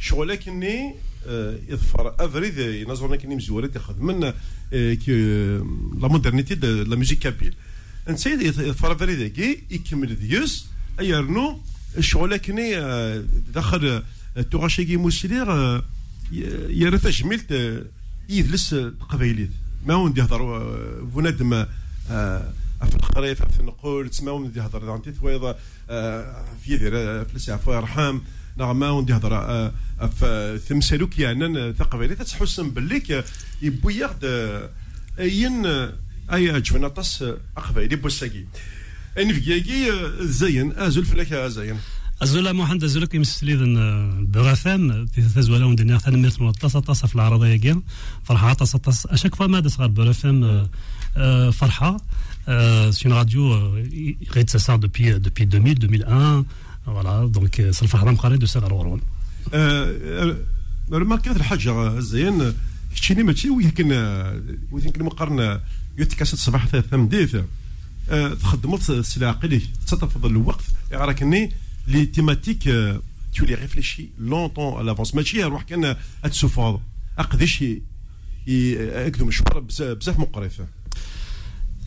شغل كني آه، يظفر افريد ينظر كني مزوالي يخدمن آه، كي آه، لا مودرنيتي دو لا ميوزيك كابيل انت يظفر افريد كي يكمل ديوس ايرنو شغل كني داخل تغاشيكي موسيلير يرى جميل يدلس القبايليت ما هو يهضر بنادم في القريف في النقول ما من يهضر انت في يدير في السعفه ارحام نعم، ما وندي هضره تمثالو آه، كيانا آه، ثقافه تتحسن بالليك يبوي ياخد آه، اين اي عجبنا طاس اقبيلي بوساكي في كيكي زين ازول فلاك زين ازول محمد كي مسلي ذن بغثان في تزولا وندنيا ثان ميرت طاس طاس في العرضة كيم فرحة طاس اشاك فوا فما دس غير بغثان فرحة سي اون راديو غير تسع دوبي دوبي 2000 2001 فوالا دونك صرف حرام قاري دو سير رورون رماركات الحاجه زين شتيني ماشي ويمكن ويمكن مقارنه يتكاس الصباح ثم ديث تخدموا السلعه قليل تتفضل الوقت يعني لي تيماتيك تو لي ريفليشي longtemps على لافونس ماشي روح كان تسوفاض شي يقدم الشوار بزاف مقرفه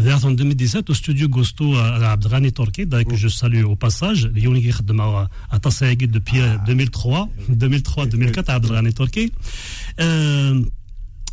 D'ailleurs, en 2017, au studio Gosto à Abdrani torquay que je salue au passage, à depuis 2003, euh, 2003-2004 à Abdrani torquay euh,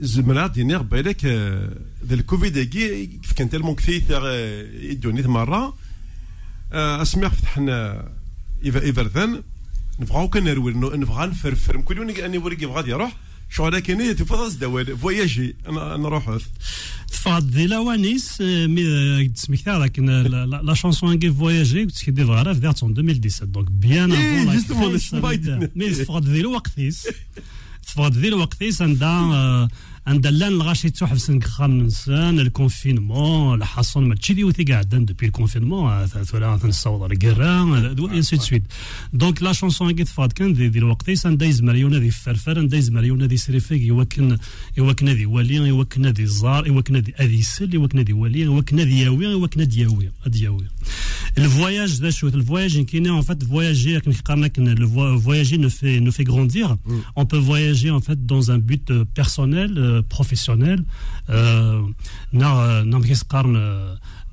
زمرا دينيغ بالك ذا آه، الكوفيد كيف كان تالمون كثيث آه، يدوني مرة اسمع فتحنا ذن نبغاو كان نروي نبغى نفرفر كل يوم اني وريك بغاد يروح شغل كان تفضل دوال فواياجي نروح تفاد ديلا وانيس آه، مي تسمكتا لكن لا شانسون كي فواياجي كنت ديفا راه في 2017 دونك بيان افون مي تفاد ديلا وقتيس va être work au le confinement, la de depuis le confinement, et ainsi de suite. Donc, la chanson en qui est un Zar, des Le voyage, voyage, qui en fait, voyager, le voyager nous fait grandir. Mm. On peut voyager en fait dans un but euh, personnel. Euh, professionnel euh, n'a pas euh,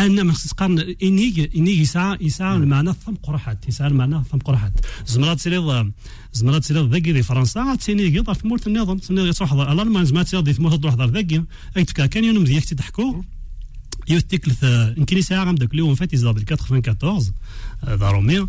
ان ما خصني قارن اني اني يسعى نعم. يسعى المعنى ثم قرحات يسعى المعنى ثم قرحات زمرات تسيريض زمرات تسيريض ذاكي في فرنسا تسيني يقدر في مورت النظام تسيني تروح الالمان زمرات تسيريض في تموت تروح ذاكي اي تفكا كان يوم مزيان تحكو يوث تكلث يمكن يسعى غام اليوم فاتي زاد 94 دارومي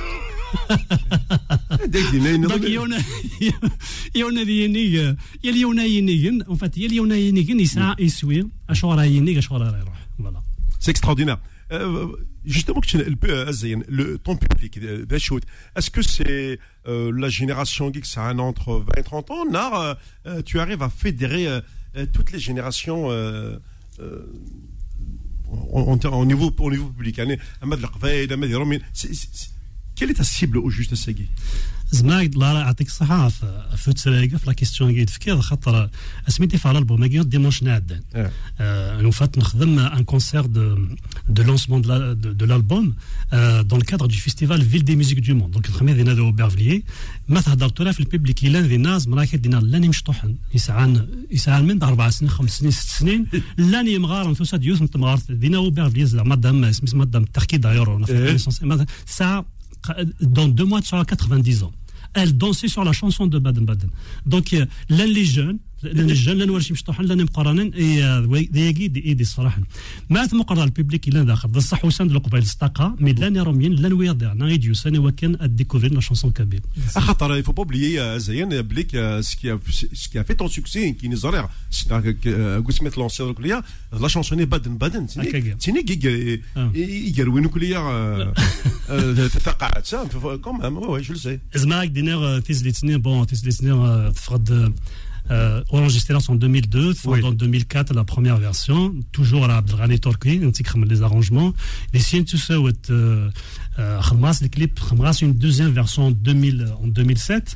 E c'est extraordinaire euh, Justement, le euh, public, euh, est-ce que c'est la génération qui entre 20 et 30 ans tu arrives à fédérer toutes les générations au niveau public. Hein, Quelle est ta cible au juste Segui زمايد الله راه يعطيك الصحه في فوت في لا كيستيون كي تفكر خاطر سميتي في الالبوم كي ديمونش ناد اون فات نخدم ان كونسير دو دو لونسمون دو لالبوم دون الكادر دو فيستيفال فيل دي ميوزيك دو موند دونك الخميس دينا دو بيرفليي ما تولا في البيبليك الا دينا زمراكي دينا لاني مشطوحن يسعان يسعان من اربع سنين خمس سنين ست سنين لاني مغار توسا ديوث مغار دينا وبيرفليي زعما دام سميتو دام التركي دايور إيه. ساعه dans deux mois, elle aura 90 ans. Elle dansait sur la chanson de Baden-Baden. Donc, euh, l'un les jeunes, لان نجان لا نورشي مشطوحا لا نمقرانا ذيكي دي ايدي صراحه ما ثم قرا البيبليك الى داخل بصح وسان قبيل الصداقه مي لان روميين لان ويضيع انا ديو سان وكان اديكوفير لا شونسون كبير خاطر يفو بو بلي زين بليك سكي سكي في تون سوكسي كي نزرع قلت ميت لونسي دوك ليا لا شونسون بادن بادن تيني كي يقر وين كليا فقعت كوم هام وي جو سي زعما دينير تيزليتني بون تيزليتني تفقد euh, en 2002, en 2004 la première version, toujours à la Abdelghani Torki, les arrangements. Les Sien euh, euh, les clips une deuxième version en 2007.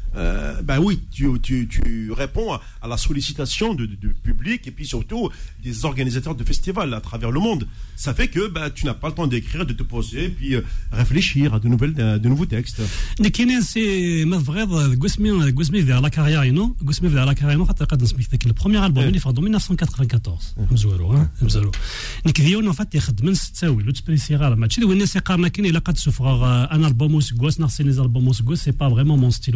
Euh, ben oui, tu, réponds à, la sollicitation du public et puis surtout des organisateurs de festivals à travers le monde. Ça fait que ben, tu n'as pas le temps d'écrire, de te poser, puis euh, réfléchir à de, nouvelles, euh, de nouveaux textes. Le premier album, il est hein, en 1994. la match, il style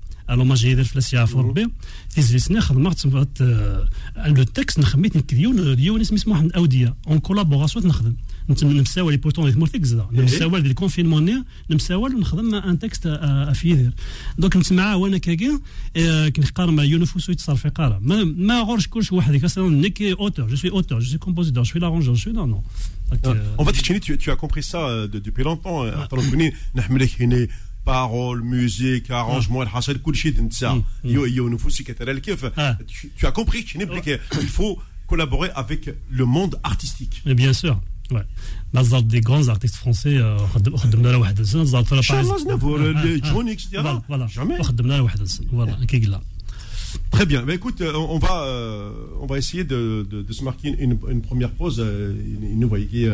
الو ما جاي فلاس يعرف ربي تيزليسنا خدمت لو تكست نخميت نكديون ديون اسمي واحد الاوديه اون كولابوراسيون نخدم لي بوتون في مورتيك زدا نمساول ديال الكونفينمون نمساول ونخدم ان تكست افيدير دونك نسمع وانا كاكي كنقار مع يونفوس ويتصرف في قاره ما ما غورش كلش واحد اصلا نيك اوتور جو سوي اوتور جو سوي كومبوزيتور جو سوي لارونجور جو نو نو En fait, tu, tu as compris ça euh, depuis longtemps. Alors, Nahmelek, il paroles, musique, arrangement, hmm. hmm. Hmm. nous faut tout mm. mm. tu, tu as compris oh. qu'il faut collaborer avec le monde artistique. Mais bien sûr. Ouais. Bah, des grands artistes français, Jamais. Très bien. Mais écoute, euh, on va, euh, on va essayer de, se marquer une, première pause. Nous voyons qui est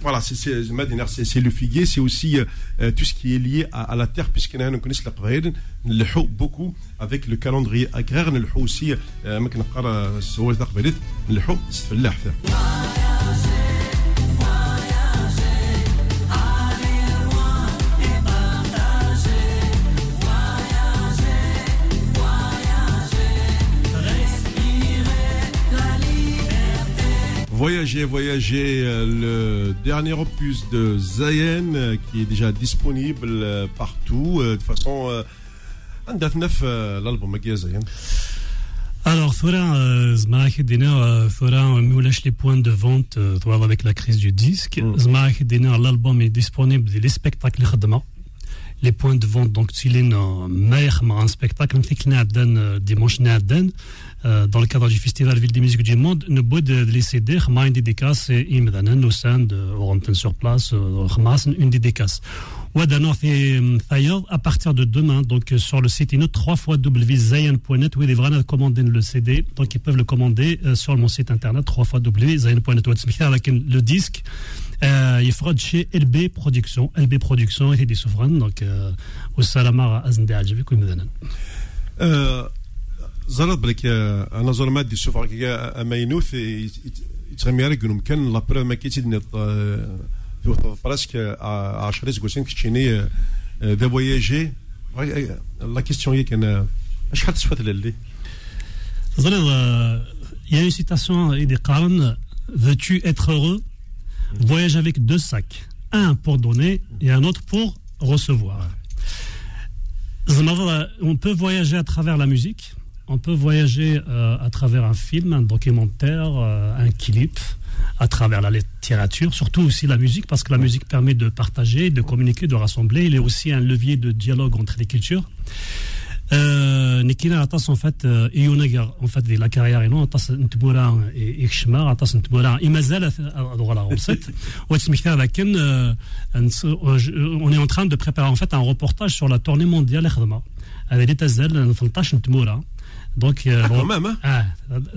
Voilà, c'est le figuier, c'est aussi euh, euh, tout ce qui est lié à, la terre, puisque nous connaissons le beaucoup avec le calendrier agraire, le aussi, euh, euh Voyager, voyager, euh, le dernier opus de Zayen euh, qui est déjà disponible euh, partout. De façon, un date neuf l'album qui Zayen. Alors, Thora, on Thora, lâche les points de vente, avec la crise du disque. Mm. Diner, l'album est disponible, les spectacles demain. Les points de vente, donc, tu l'es, maire, un spectacle, un dimanche, Nadan. Euh, dans le cadre du festival Ville des Musiques du Monde, nous pouvons les CD que une dédicace est euh, nous sommes sur place, euh, une dédicace. À partir de demain, donc sur le site www.zayan.net, où ils devraient commander le CD. Donc ils peuvent le commander sur mon site internet 3x.net www.zayan.net. Le disque, il fera de chez LB Production. LB Production, et est des souverains. Donc, au salamara, Azndé Aljavik, ou Mdanan. زرط بلك انا زور مادي شوف راك ماينوث يتغمي على كنوم كان لابرا ما كيتيدني براسك 10 سكوتين كتشيني ذا فواياجي لا كيستيون هي كان شحال تسفات للي تظريض يا اون سيتاسيون دي قارن veux-tu être heureux voyage avec deux sacs un pour donner et un autre pour recevoir on peut voyager à travers la musique on peut voyager euh, à travers un film, un documentaire, euh, un clip, à travers la littérature, surtout aussi la musique, parce que la musique permet de partager, de communiquer, de rassembler. Il est aussi un levier de dialogue entre les cultures. Euh, en fait, en fait, la carrière, et et on On est en train de préparer, en fait, un reportage sur la tournée mondiale, Khadma. دونك بون euh, ah, même اه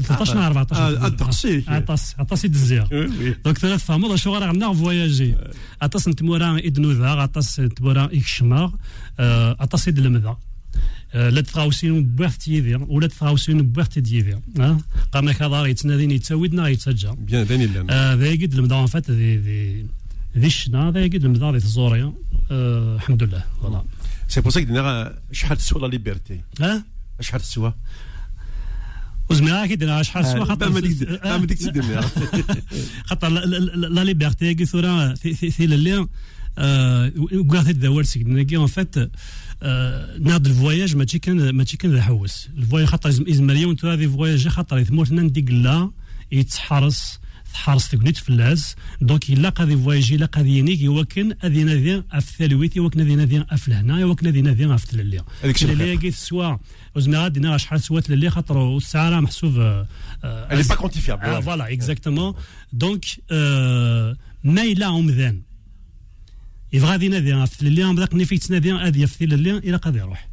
13 مع 14 التقسيك عطاس عطاس يدزيها دونك ثلاث فامو شو راه غنا فواياجي عطاس نتمورا يدنوذا عطاس نتمورا يكشما عطاس المذا لا تغاوسين بوحت يدير ولا تغاوسين بوحت ديدير قام كضار يتنادي يتسودنا يتسجى بيان داني لا ذا يقد المدار فات ذي ذي ذي الشنا ذا يقد المذا ذي الزوريا الحمد لله فوالا سي بو دينا شحال تسوى لا ليبرتي ها شحال سوا وزمان اكيد آه، انا شحال سوا آه، خاطر ما ديك تسد خاطر لا ليبرتي كي ثورا في اللي آه، وكاع هاد الدوار سيدنا كي اون فات ناض الفواياج ماشي كان ماشي كان الحوس الفواياج خاطر يزمر يوم ترى هذه فواياج خاطر ثمورتنا نديك لا يتحرس حارس تكنيت فلاز دونك الا قادي فواجي الا قادي ينيك يوكن اذي نادي اف ثالويتي يوكن اذي نادي اف لهنا يوكن اذي نادي اف تلالي تلالي كي سوا وزنا نرى شحال سوا تلالي خاطر الساعه راه محسوب اللي با كونتيفيابل فوالا اكزاكتومون دونك آه، ما الا عمدان يبغى غادي نادي اف تلالي بداك نفيت نادي اذي اف تلالي الا قاضي يروح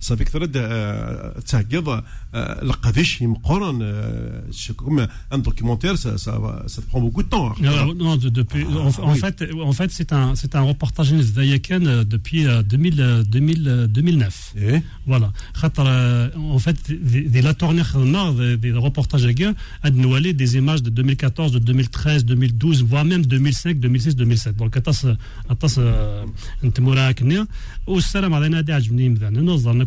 صافي كثرت تعقد القبيش يمقرن comme un documentaire ça, ça, ça prend beaucoup de temps non, non depuis en, fait en fait c'est un c'est un reportage Zayaken depuis 2000, 2000 2009 Et? voilà en fait des la tournée des reportages à Noualé des images de 2014 de 2013 2012 voire même 2005 2006 2007 donc atas atas انت مراكني والسلام علينا هذا عجبني مذان نظرنا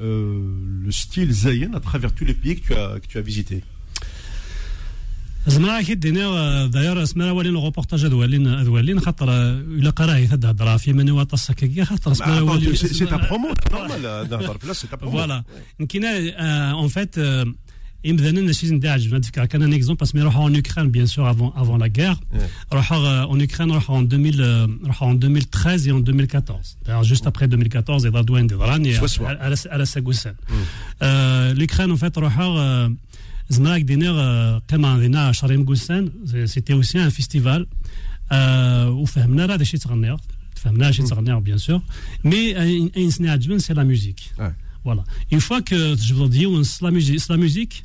Euh, le style Zayen à travers tous les pays que tu as, tu as visités ah, c'est اكيد promo un exemple parce en Ukraine bien sûr avant avant la guerre euh, en Ukraine en 2013 euh, et en 2014 juste après 2014 et à mm. euh, l'Ukraine en fait c'était aussi un festival où mm. bien sûr mais c'est la musique voilà une fois que je vous dis la musique la musique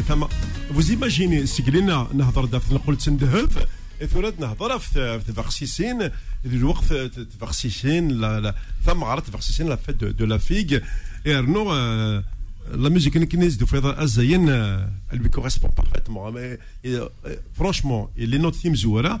ثم فوز ايماجيني سكلينا نهضر دافت نقول تندهف ثورات نهضر في تفاقسيسين ذي الوقت تفاقسيسين ثم عرض تفاقسيسين لا فات دو لا فيغ رنو لا ميوزيك نكنيز دو فيضا ازاين اللي كوريسبون بارفيتمون فرونشمون لي نوت تيم زوره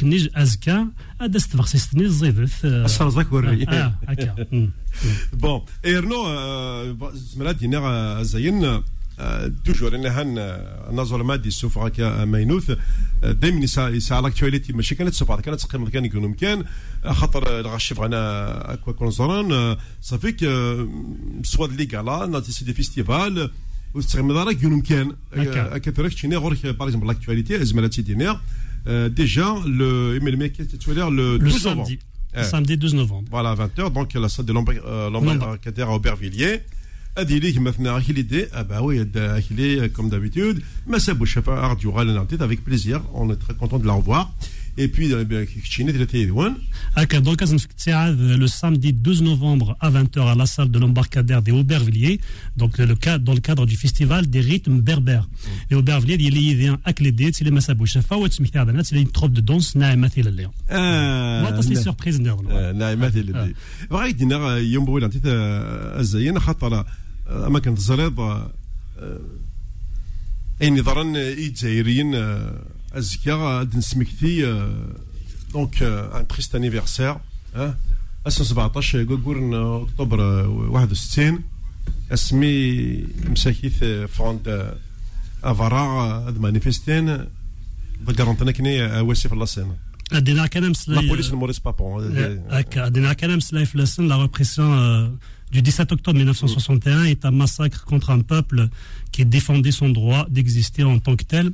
كنيج أزكى هذا استفخسيستني الزيدث أشرزك آه، وري آه, آه، هكا بون إيرنو آه، زمرات ينا زين توجور ان هان نظر مادي سوف هكا مينوث دايما يسعى لاكتواليتي ماشي كانت سبعة كانت تقيم كان يكون مكان خاطر الغشيف انا اكوا كونزوران صافيك سوا لي كالا ناتي سي دي فيستيفال وتستغل دارك يكون مكان اكثر شي غير باغ اكزومبل لاكتواليتي ازمالات دينير Euh, déjà le, eh, le 12 novembre. Euh, samedi. Eh. samedi 12 novembre. Voilà, 20h, donc à la salle de l'embarcadère euh, à Aubervilliers. Adili, maintenant, Achillé, ah bah oui, est comme d'habitude. Massabou Chafa, tête avec plaisir. On est très content de la revoir. Et puis, dans Donc, le samedi 12 novembre à 20h à la salle de l'embarcadère des Aubervilliers, donc le dans le cadre du festival des rythmes berbères. Les Aubervilliers, il y a un clédé, c'est les Massabou Ça ou c'est une troupe de danse, Naïma Thilalé. Ah, c'est une surprise, euh, Naïma Thilalé. Ah. Vrai, il y a un يوم بويل عطيت الزين خاطر اماكن الزريض اين ظرا الجزائريين Azkia, Dinsmikti, euh, donc euh, un triste anniversaire. Hein. Assez euh, 17 octobre le en octobre 2016. اسمي مساكيث فوند افارا هذا مانيفيستين ذكرنا تنكني واسي la لاسين ادينا كان مسلاي لا بوليس الموريس بابون هكا ادينا du 17 octobre 1961 est un massacre contre un peuple qui défendait son droit d'exister en tant que tel.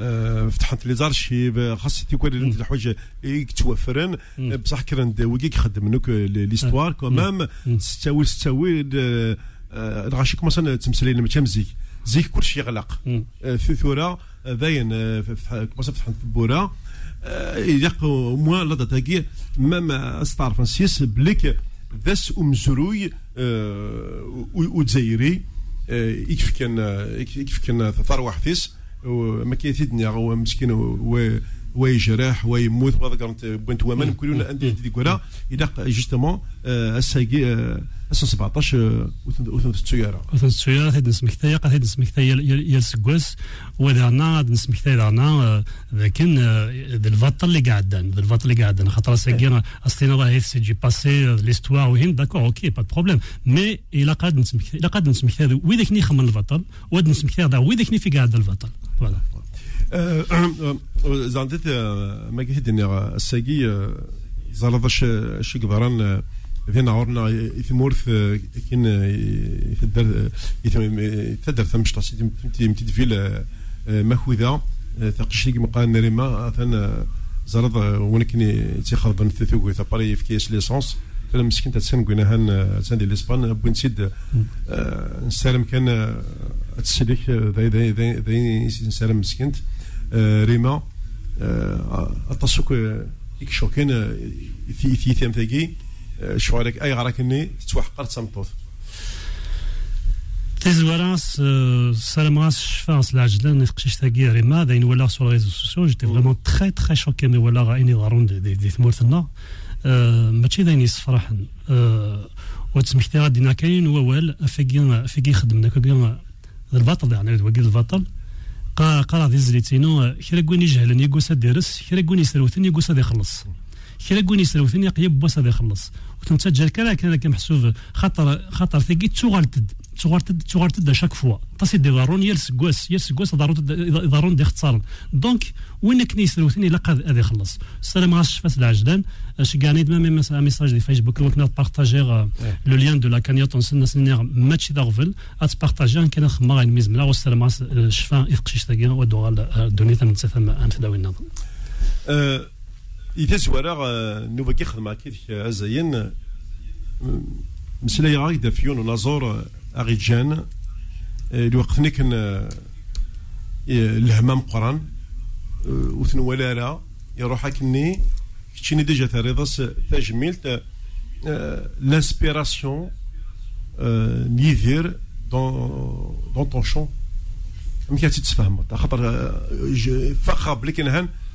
آه، فتحت لي زارشيف خاص تيكون انت الحوايج توفرن بصح كران داوي كيخدم لك ليستوار كومام ستاوي ستاوي غاشيك مثلا تمثلين ما مزيك زيك كلشي يغلق آه، في ثوره آه، باين كما فتحت بورا يلق موان لا تاكي مام ستار فرانسيس بليك ذاس امزروي ودزايري يكفي كان يكفي كان واحد فيس ما كيتيدني هو مسكين و ويجرح ويموت وذكرت بنت ومن كلنا عندي ديك كورا الى جوستومون آه، الساقي 17 آه، آه، وثنت السياره وثنت السياره هاد نسمك ثايا قاعد نسمك ثايا يا السكواس ودانا نسمك ثايا دانا لكن ذا الفاط اللي دان ذا الفاط اللي دان خاطر ساكينا اصلنا إيه. راه سي جي باسي ليستوار وين داكور اوكي با بروبليم مي الا قاد نسمك الا قاد نسمك ثايا وي ذاك نخمم البطل ود نسمك ثايا وي ذاك في قاعد البطل فوالا زاندت ما قلت اني الساقي زرد شي قدران ذينا عورنا يثمورث كين يتدر يتدر ثم تاس يمتد في مخوذة ثقشيك مقال نريما ثان زرد ونكني تيخرب نثثوكو ثابري في كيس ليسونس كلا مسكين تاتسان كوينا هان تسن ديال ليسبان بوين سيد نسالم كان تسليك ذاي ذاي نسالم مسكين ريما التصوك شوكين في ثيام ثاقي شعورك اي غراكني تتوحقر تمطوط تيزوارانس سلامغاس شفاس العجلان نفقشيش تاكي ريما داين ولا سو ريزو سوسيو جيتي فريمون تخي تخي شوكي مي ولا غايني ضرون دي ثمورتنا ماشي داين يصفرحن وتسمحتي غادي كاين ووال فيكي فيكي خدمنا كبير البطل يعني البطل قرا قرا في الزريتينو كرا كوين يجهلن يقوس ديرس كرا كوين يسروتن يقوس يخلص كلا كون يسرو ثاني قيب بواس هذا يخلص وتنتجا كلا كان كنحسو خاطر خاطر ثقي تشوغال تد تشوغال شاك فوا تصيد دي ضارون يا السكواس يا السكواس ضارون دي اختصارا دونك وين كنا يسرو ثاني لا هذا يخلص السلام على غاش فاس العجلان اش كاني ميم ميساج دي فيسبوك وكنا بارطاجيغ لو ليان دو لا كانيوت نسنا سنيغ ماتشي داغفل اتبارطاجي كان خما غير يعني ميزملا والسلام غاش شفا يفقشيش تاكين ودوغال آه، دونيتا من تسثم انت آه، داوي النظر أه، إذا سوارا آه، نوفا كي خدمة كيدك أزاين آه، مسلاي غايدا فيون نازور آه، أغيجان الوقتني كان الهمام قران وثنوالا لا يروح هكني كتشيني ديجا تاريضاس تجميل لانسبيراسيون نيذير دون دون طون شون ملي كتتفهم خاطر فخا بلي هان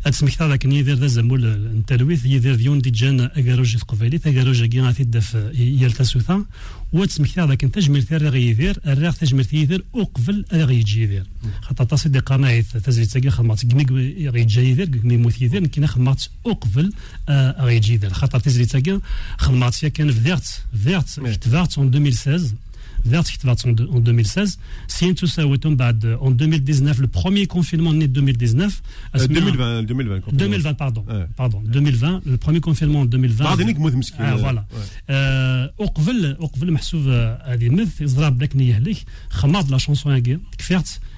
هاد أتسمكت ذاك نيدير ذا الزمول التلويث يدير ديون دي جان أكاروج القبيلي أكاروج كي غادي تدف يال تاسوثا وتسمكت هذاك تجمل ثير راه يدير الراغ تجمل يدير وقبل راه يجي يدير خاطر تاسي دي قناعي تزيد تاكي خمرت كنيك غي يجي يدير كنيك موت يدير كنا خمرت وقبل راه يجي يدير خاطر تزيد تاكي خمرت كان فديرت فيرت اون 2016 en 2016. Bah, en 2019, euh, le premier confinement en 2019. 2020, 2020, pardon. pardon 2020, le premier confinement en 2020. Ah, voilà. la chanson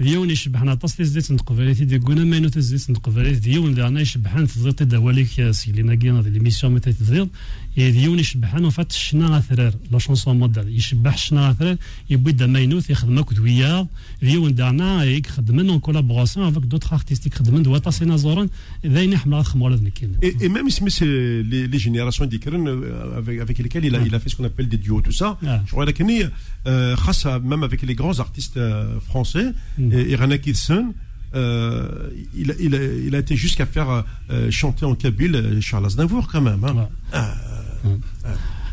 ديون يشبحنا تصلي زيت تي ديكونا ما ينوت زيت نتقبليتي ديون دعنا في تزيط دواليك سيلينا كينا دي ليميسيون متى تزيد ديون شبحان وفات الشنا غثرار لا شونسون مودال يشبح شنا غثرار يبدا ما ينوت يخدم كود وياه ديون دعنا يك خدمنا اون كولابوراسيون افك دوطخ ارتيستيك خدمن دواتا سينا زورن ذاين حمل خمر ذنكين اي ميم سميس لي جينيراسيون كرن افيك ليكال الى الى في سكون fait دي ديو تو سا duos, tout ça. Ah. Je crois que euh, même avec les Mmh. et, René euh, il, a, été jusqu'à faire euh, chanter en Kabyle euh, Charles Aznavour quand même. Hein. Ah. Mmh. Ah.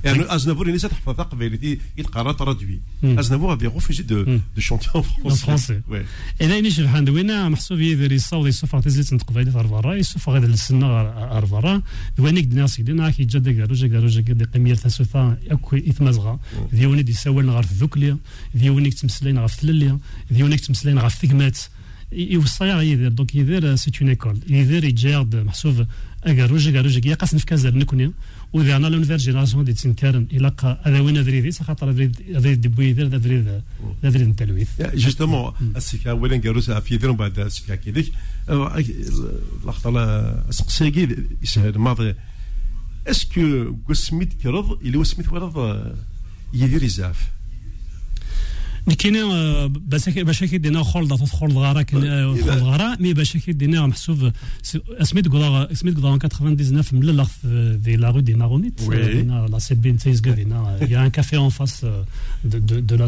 يعني Aznavour, il il a traduit. يتقرا ترادوي refusé de, de chanter دو français. En français. Ouais. Et là, il y a دوينا محسوب يدير يصاوب يسوف تزيد تنطق تنقبل غير برا يسوف غير السنة غير برا دوانيك دنا سيدي نا كي جا داك روجا روجا دي قيميه تاسوفا اكو اثمازغا ديوني دي سوال نغار في ذوكليا ديوني تمسلين غار في ثلليا ديوني تمسلين غار في الثقمات يوصي يدير دونك يدير سيت اون ايكول يدير يجيرد محسوب اكاروج اكاروج يا قاسن في كازال نكوني وذا انا لون فيرجي جينيراسيون دي تنكارن الى قا هذا وين ادري ذي خاطر ادري ادري دبوي ذي ادري ادريد ادري التلويث جوستومون السكا وين نكاروس في يدير بعد السكا كيديك سقسي كي يسهل ماضي اسكو قسميت كرض اللي هو سميت ورض يدير يزاف il y a un café en face euh، de la